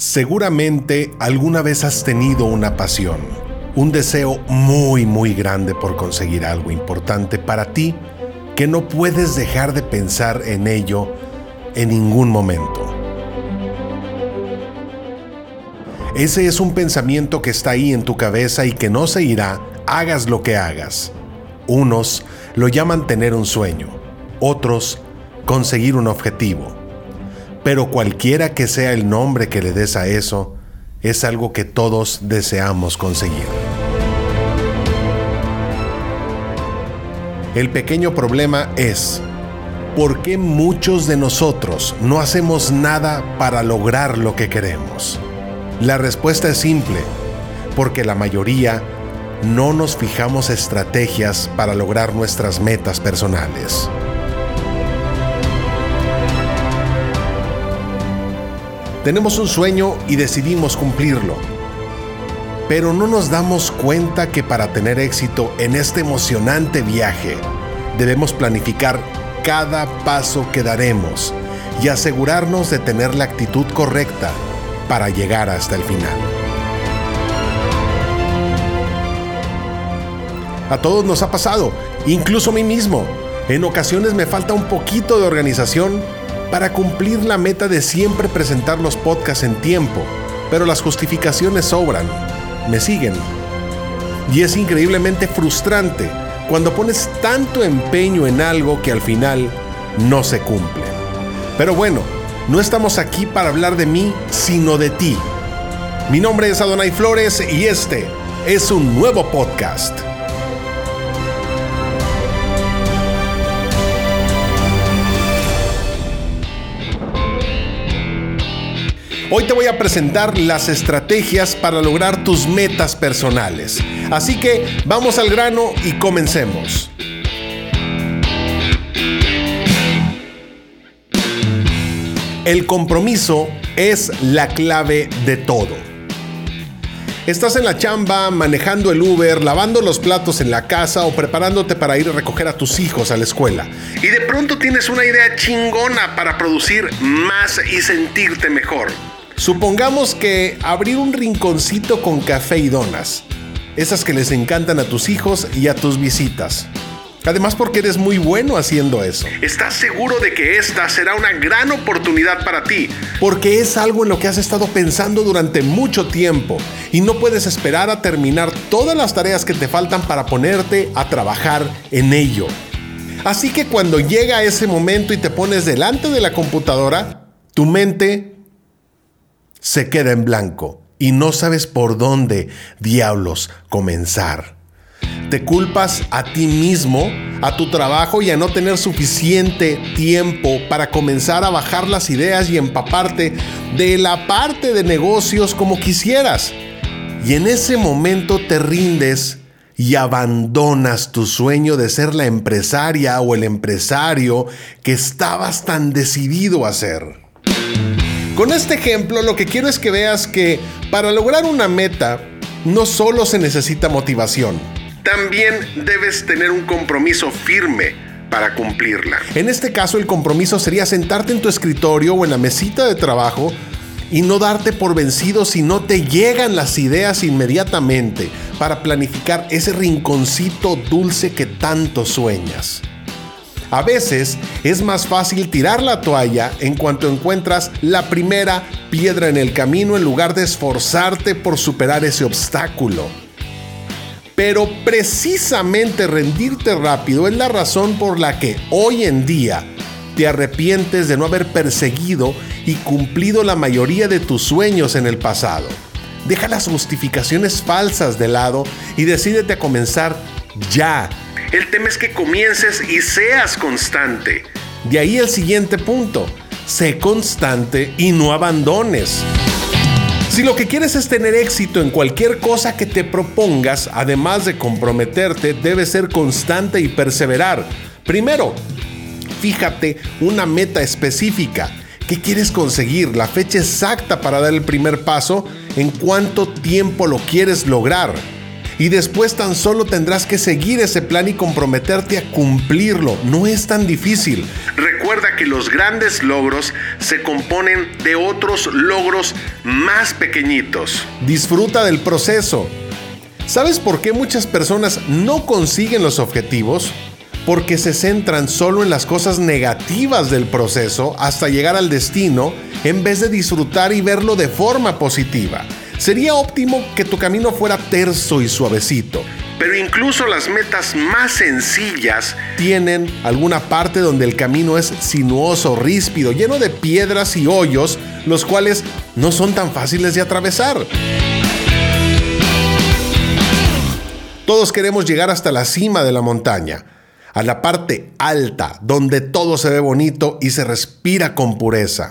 Seguramente alguna vez has tenido una pasión, un deseo muy muy grande por conseguir algo importante para ti que no puedes dejar de pensar en ello en ningún momento. Ese es un pensamiento que está ahí en tu cabeza y que no se irá, hagas lo que hagas. Unos lo llaman tener un sueño, otros conseguir un objetivo pero cualquiera que sea el nombre que le des a eso, es algo que todos deseamos conseguir. El pequeño problema es, ¿por qué muchos de nosotros no hacemos nada para lograr lo que queremos? La respuesta es simple, porque la mayoría no nos fijamos estrategias para lograr nuestras metas personales. Tenemos un sueño y decidimos cumplirlo. Pero no nos damos cuenta que para tener éxito en este emocionante viaje, debemos planificar cada paso que daremos y asegurarnos de tener la actitud correcta para llegar hasta el final. A todos nos ha pasado, incluso a mí mismo. En ocasiones me falta un poquito de organización para cumplir la meta de siempre presentar los podcasts en tiempo, pero las justificaciones sobran, me siguen. Y es increíblemente frustrante cuando pones tanto empeño en algo que al final no se cumple. Pero bueno, no estamos aquí para hablar de mí, sino de ti. Mi nombre es Adonai Flores y este es un nuevo podcast. Hoy te voy a presentar las estrategias para lograr tus metas personales. Así que vamos al grano y comencemos. El compromiso es la clave de todo. Estás en la chamba, manejando el Uber, lavando los platos en la casa o preparándote para ir a recoger a tus hijos a la escuela. Y de pronto tienes una idea chingona para producir más y sentirte mejor. Supongamos que abrir un rinconcito con café y donas. Esas que les encantan a tus hijos y a tus visitas. Además porque eres muy bueno haciendo eso. Estás seguro de que esta será una gran oportunidad para ti. Porque es algo en lo que has estado pensando durante mucho tiempo y no puedes esperar a terminar todas las tareas que te faltan para ponerte a trabajar en ello. Así que cuando llega ese momento y te pones delante de la computadora, tu mente se queda en blanco y no sabes por dónde, diablos, comenzar. Te culpas a ti mismo, a tu trabajo y a no tener suficiente tiempo para comenzar a bajar las ideas y empaparte de la parte de negocios como quisieras. Y en ese momento te rindes y abandonas tu sueño de ser la empresaria o el empresario que estabas tan decidido a ser. Con este ejemplo lo que quiero es que veas que para lograr una meta no solo se necesita motivación, también debes tener un compromiso firme para cumplirla. En este caso el compromiso sería sentarte en tu escritorio o en la mesita de trabajo y no darte por vencido si no te llegan las ideas inmediatamente para planificar ese rinconcito dulce que tanto sueñas. A veces es más fácil tirar la toalla en cuanto encuentras la primera piedra en el camino en lugar de esforzarte por superar ese obstáculo. Pero precisamente rendirte rápido es la razón por la que hoy en día te arrepientes de no haber perseguido y cumplido la mayoría de tus sueños en el pasado. Deja las justificaciones falsas de lado y decídete a comenzar ya el tema es que comiences y seas constante. De ahí el siguiente punto. Sé constante y no abandones. Si lo que quieres es tener éxito en cualquier cosa que te propongas, además de comprometerte, debes ser constante y perseverar. Primero, fíjate una meta específica. ¿Qué quieres conseguir? La fecha exacta para dar el primer paso. ¿En cuánto tiempo lo quieres lograr? Y después tan solo tendrás que seguir ese plan y comprometerte a cumplirlo. No es tan difícil. Recuerda que los grandes logros se componen de otros logros más pequeñitos. Disfruta del proceso. ¿Sabes por qué muchas personas no consiguen los objetivos? Porque se centran solo en las cosas negativas del proceso hasta llegar al destino en vez de disfrutar y verlo de forma positiva. Sería óptimo que tu camino fuera terso y suavecito. Pero incluso las metas más sencillas tienen alguna parte donde el camino es sinuoso, ríspido, lleno de piedras y hoyos, los cuales no son tan fáciles de atravesar. Todos queremos llegar hasta la cima de la montaña, a la parte alta, donde todo se ve bonito y se respira con pureza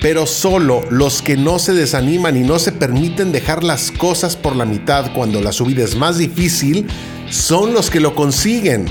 pero solo los que no se desaniman y no se permiten dejar las cosas por la mitad cuando la subida es más difícil son los que lo consiguen.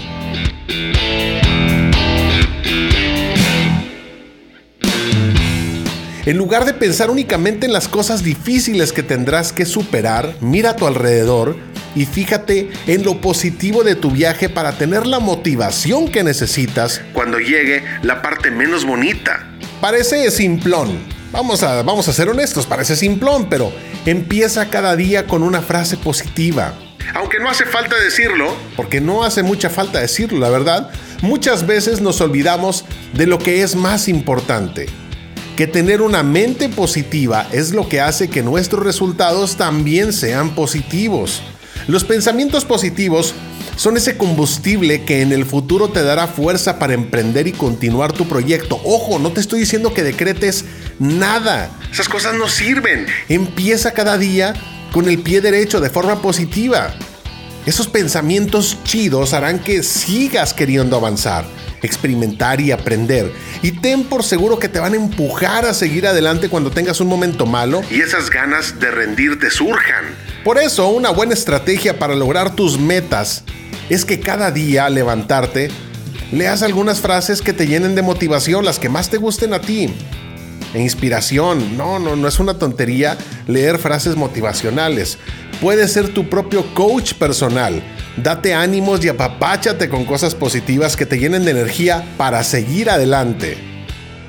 En lugar de pensar únicamente en las cosas difíciles que tendrás que superar, mira a tu alrededor y fíjate en lo positivo de tu viaje para tener la motivación que necesitas cuando llegue la parte menos bonita. Parece simplón. Vamos a, vamos a ser honestos, parece simplón, pero empieza cada día con una frase positiva. Aunque no hace falta decirlo, porque no hace mucha falta decirlo, la verdad, muchas veces nos olvidamos de lo que es más importante. Que tener una mente positiva es lo que hace que nuestros resultados también sean positivos. Los pensamientos positivos son ese combustible que en el futuro te dará fuerza para emprender y continuar tu proyecto. Ojo, no te estoy diciendo que decretes nada. Esas cosas no sirven. Empieza cada día con el pie derecho de forma positiva. Esos pensamientos chidos harán que sigas queriendo avanzar, experimentar y aprender. Y ten por seguro que te van a empujar a seguir adelante cuando tengas un momento malo y esas ganas de rendirte surjan. Por eso, una buena estrategia para lograr tus metas es que cada día al levantarte, leas algunas frases que te llenen de motivación, las que más te gusten a ti. E inspiración, no, no, no es una tontería leer frases motivacionales. Puedes ser tu propio coach personal. Date ánimos y apapáchate con cosas positivas que te llenen de energía para seguir adelante.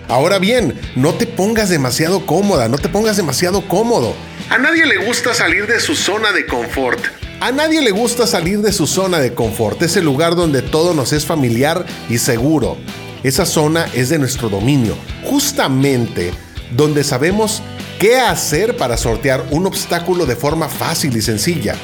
Ahora bien, no te pongas demasiado cómoda, no te pongas demasiado cómodo. A nadie le gusta salir de su zona de confort. A nadie le gusta salir de su zona de confort, ese lugar donde todo nos es familiar y seguro. Esa zona es de nuestro dominio, justamente donde sabemos qué hacer para sortear un obstáculo de forma fácil y sencilla.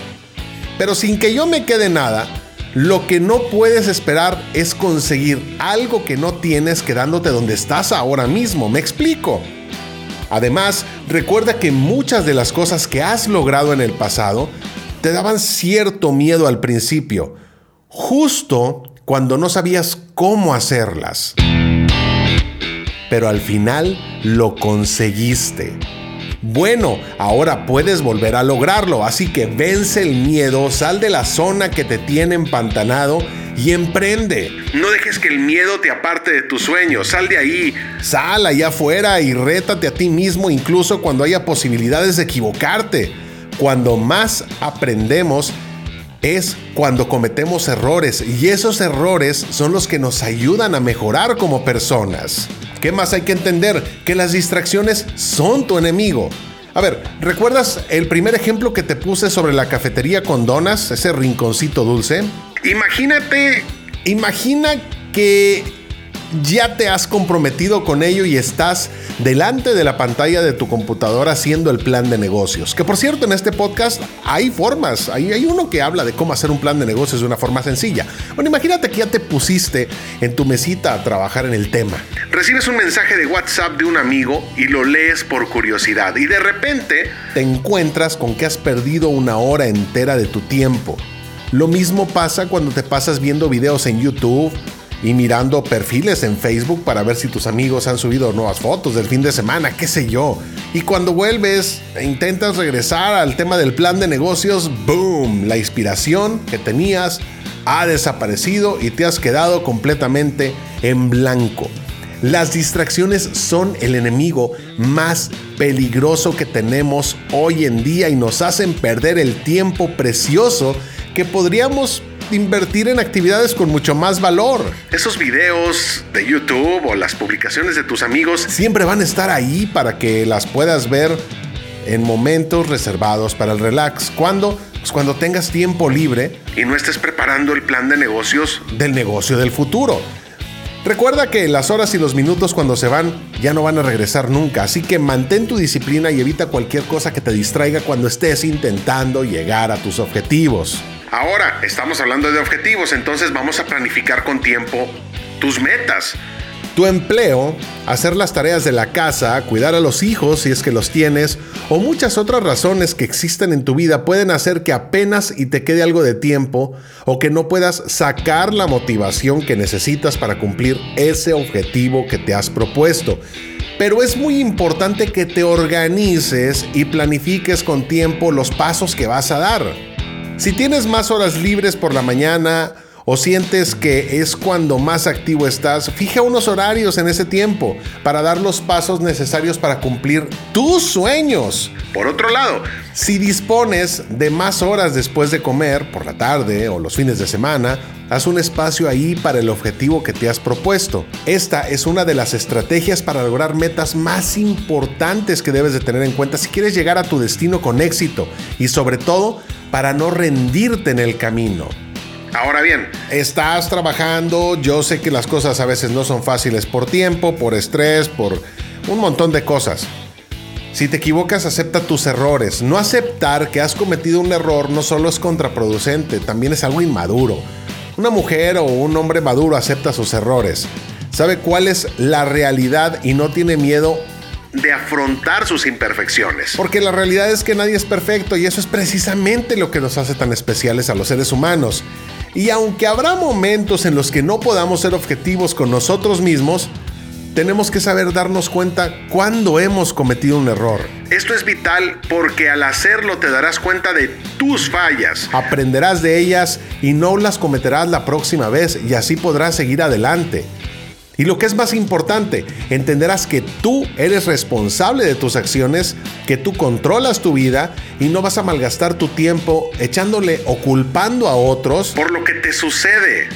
Pero sin que yo me quede nada, lo que no puedes esperar es conseguir algo que no tienes quedándote donde estás ahora mismo. ¿Me explico? Además, recuerda que muchas de las cosas que has logrado en el pasado te daban cierto miedo al principio, justo cuando no sabías cómo hacerlas. Pero al final lo conseguiste. Bueno, ahora puedes volver a lograrlo, así que vence el miedo, sal de la zona que te tiene empantanado y emprende. No dejes que el miedo te aparte de tus sueños, sal de ahí. Sal allá afuera y rétate a ti mismo incluso cuando haya posibilidades de equivocarte. Cuando más aprendemos es cuando cometemos errores y esos errores son los que nos ayudan a mejorar como personas. ¿Qué más hay que entender? Que las distracciones son tu enemigo. A ver, ¿recuerdas el primer ejemplo que te puse sobre la cafetería con donas, ese rinconcito dulce? Imagínate, imagina que ya te has comprometido con ello y estás delante de la pantalla de tu computadora haciendo el plan de negocios. Que por cierto, en este podcast hay formas, hay, hay uno que habla de cómo hacer un plan de negocios de una forma sencilla. Bueno, imagínate que ya te pusiste en tu mesita a trabajar en el tema. Recibes un mensaje de WhatsApp de un amigo y lo lees por curiosidad y de repente te encuentras con que has perdido una hora entera de tu tiempo. Lo mismo pasa cuando te pasas viendo videos en YouTube y mirando perfiles en Facebook para ver si tus amigos han subido nuevas fotos del fin de semana, qué sé yo. Y cuando vuelves e intentas regresar al tema del plan de negocios, ¡boom! La inspiración que tenías ha desaparecido y te has quedado completamente en blanco. Las distracciones son el enemigo más peligroso que tenemos hoy en día y nos hacen perder el tiempo precioso que podríamos invertir en actividades con mucho más valor. Esos videos de YouTube o las publicaciones de tus amigos siempre van a estar ahí para que las puedas ver en momentos reservados para el relax. ¿Cuándo? Pues cuando tengas tiempo libre y no estés preparando el plan de negocios del negocio del futuro. Recuerda que las horas y los minutos cuando se van ya no van a regresar nunca, así que mantén tu disciplina y evita cualquier cosa que te distraiga cuando estés intentando llegar a tus objetivos. Ahora, estamos hablando de objetivos, entonces vamos a planificar con tiempo tus metas tu empleo, hacer las tareas de la casa, cuidar a los hijos si es que los tienes, o muchas otras razones que existen en tu vida pueden hacer que apenas y te quede algo de tiempo o que no puedas sacar la motivación que necesitas para cumplir ese objetivo que te has propuesto. Pero es muy importante que te organices y planifiques con tiempo los pasos que vas a dar. Si tienes más horas libres por la mañana, o sientes que es cuando más activo estás, fija unos horarios en ese tiempo para dar los pasos necesarios para cumplir tus sueños. Por otro lado, si dispones de más horas después de comer, por la tarde o los fines de semana, haz un espacio ahí para el objetivo que te has propuesto. Esta es una de las estrategias para lograr metas más importantes que debes de tener en cuenta si quieres llegar a tu destino con éxito y sobre todo para no rendirte en el camino. Ahora bien, estás trabajando, yo sé que las cosas a veces no son fáciles por tiempo, por estrés, por un montón de cosas. Si te equivocas, acepta tus errores. No aceptar que has cometido un error no solo es contraproducente, también es algo inmaduro. Una mujer o un hombre maduro acepta sus errores, sabe cuál es la realidad y no tiene miedo de afrontar sus imperfecciones. Porque la realidad es que nadie es perfecto y eso es precisamente lo que nos hace tan especiales a los seres humanos. Y aunque habrá momentos en los que no podamos ser objetivos con nosotros mismos, tenemos que saber darnos cuenta cuando hemos cometido un error. Esto es vital porque al hacerlo te darás cuenta de tus fallas. Aprenderás de ellas y no las cometerás la próxima vez y así podrás seguir adelante. Y lo que es más importante, entenderás que tú eres responsable de tus acciones, que tú controlas tu vida y no vas a malgastar tu tiempo echándole o culpando a otros por lo que te sucede.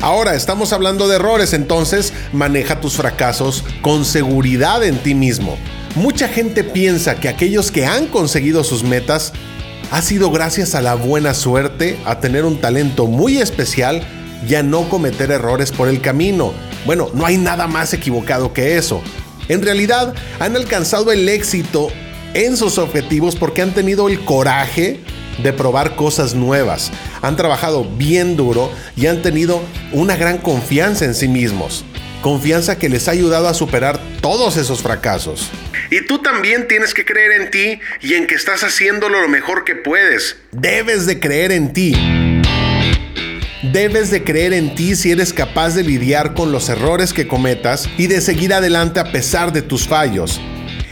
Ahora estamos hablando de errores, entonces maneja tus fracasos con seguridad en ti mismo. Mucha gente piensa que aquellos que han conseguido sus metas ha sido gracias a la buena suerte, a tener un talento muy especial y a no cometer errores por el camino. Bueno, no hay nada más equivocado que eso. En realidad, han alcanzado el éxito en sus objetivos porque han tenido el coraje de probar cosas nuevas, han trabajado bien duro y han tenido una gran confianza en sí mismos. Confianza que les ha ayudado a superar todos esos fracasos. Y tú también tienes que creer en ti y en que estás haciéndolo lo mejor que puedes. Debes de creer en ti. Debes de creer en ti si eres capaz de lidiar con los errores que cometas y de seguir adelante a pesar de tus fallos.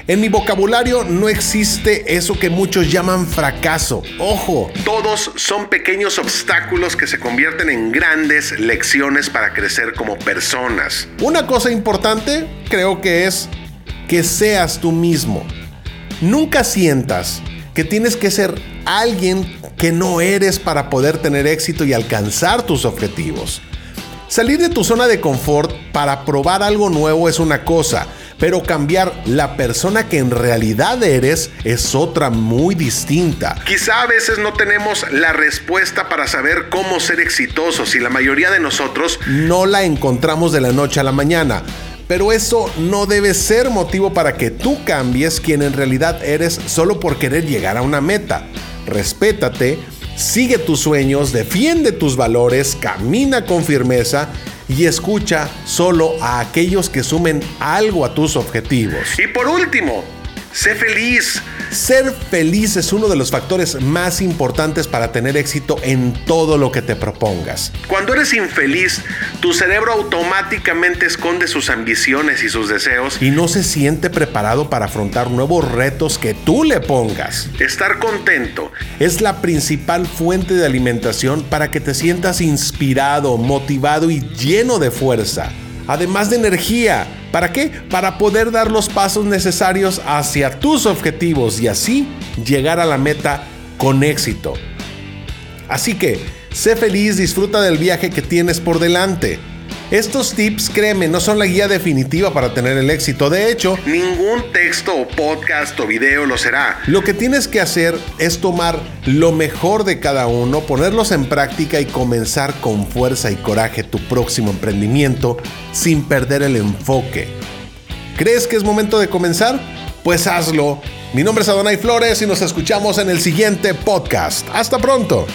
En mi vocabulario no existe eso que muchos llaman fracaso. Ojo, todos son pequeños obstáculos que se convierten en grandes lecciones para crecer como personas. Una cosa importante creo que es que seas tú mismo. Nunca sientas que tienes que ser alguien que no eres para poder tener éxito y alcanzar tus objetivos. Salir de tu zona de confort para probar algo nuevo es una cosa, pero cambiar la persona que en realidad eres es otra muy distinta. Quizá a veces no tenemos la respuesta para saber cómo ser exitosos y la mayoría de nosotros no la encontramos de la noche a la mañana. Pero eso no debe ser motivo para que tú cambies quien en realidad eres solo por querer llegar a una meta respétate, sigue tus sueños, defiende tus valores, camina con firmeza y escucha solo a aquellos que sumen algo a tus objetivos. Y por último, sé feliz. Ser feliz es uno de los factores más importantes para tener éxito en todo lo que te propongas. Cuando eres infeliz, tu cerebro automáticamente esconde sus ambiciones y sus deseos y no se siente preparado para afrontar nuevos retos que tú le pongas. Estar contento es la principal fuente de alimentación para que te sientas inspirado, motivado y lleno de fuerza además de energía. ¿Para qué? Para poder dar los pasos necesarios hacia tus objetivos y así llegar a la meta con éxito. Así que, Sé feliz, disfruta del viaje que tienes por delante. Estos tips, créeme, no son la guía definitiva para tener el éxito. De hecho, ningún texto o podcast o video lo será. Lo que tienes que hacer es tomar lo mejor de cada uno, ponerlos en práctica y comenzar con fuerza y coraje tu próximo emprendimiento sin perder el enfoque. ¿Crees que es momento de comenzar? Pues hazlo. Mi nombre es Adonai Flores y nos escuchamos en el siguiente podcast. Hasta pronto.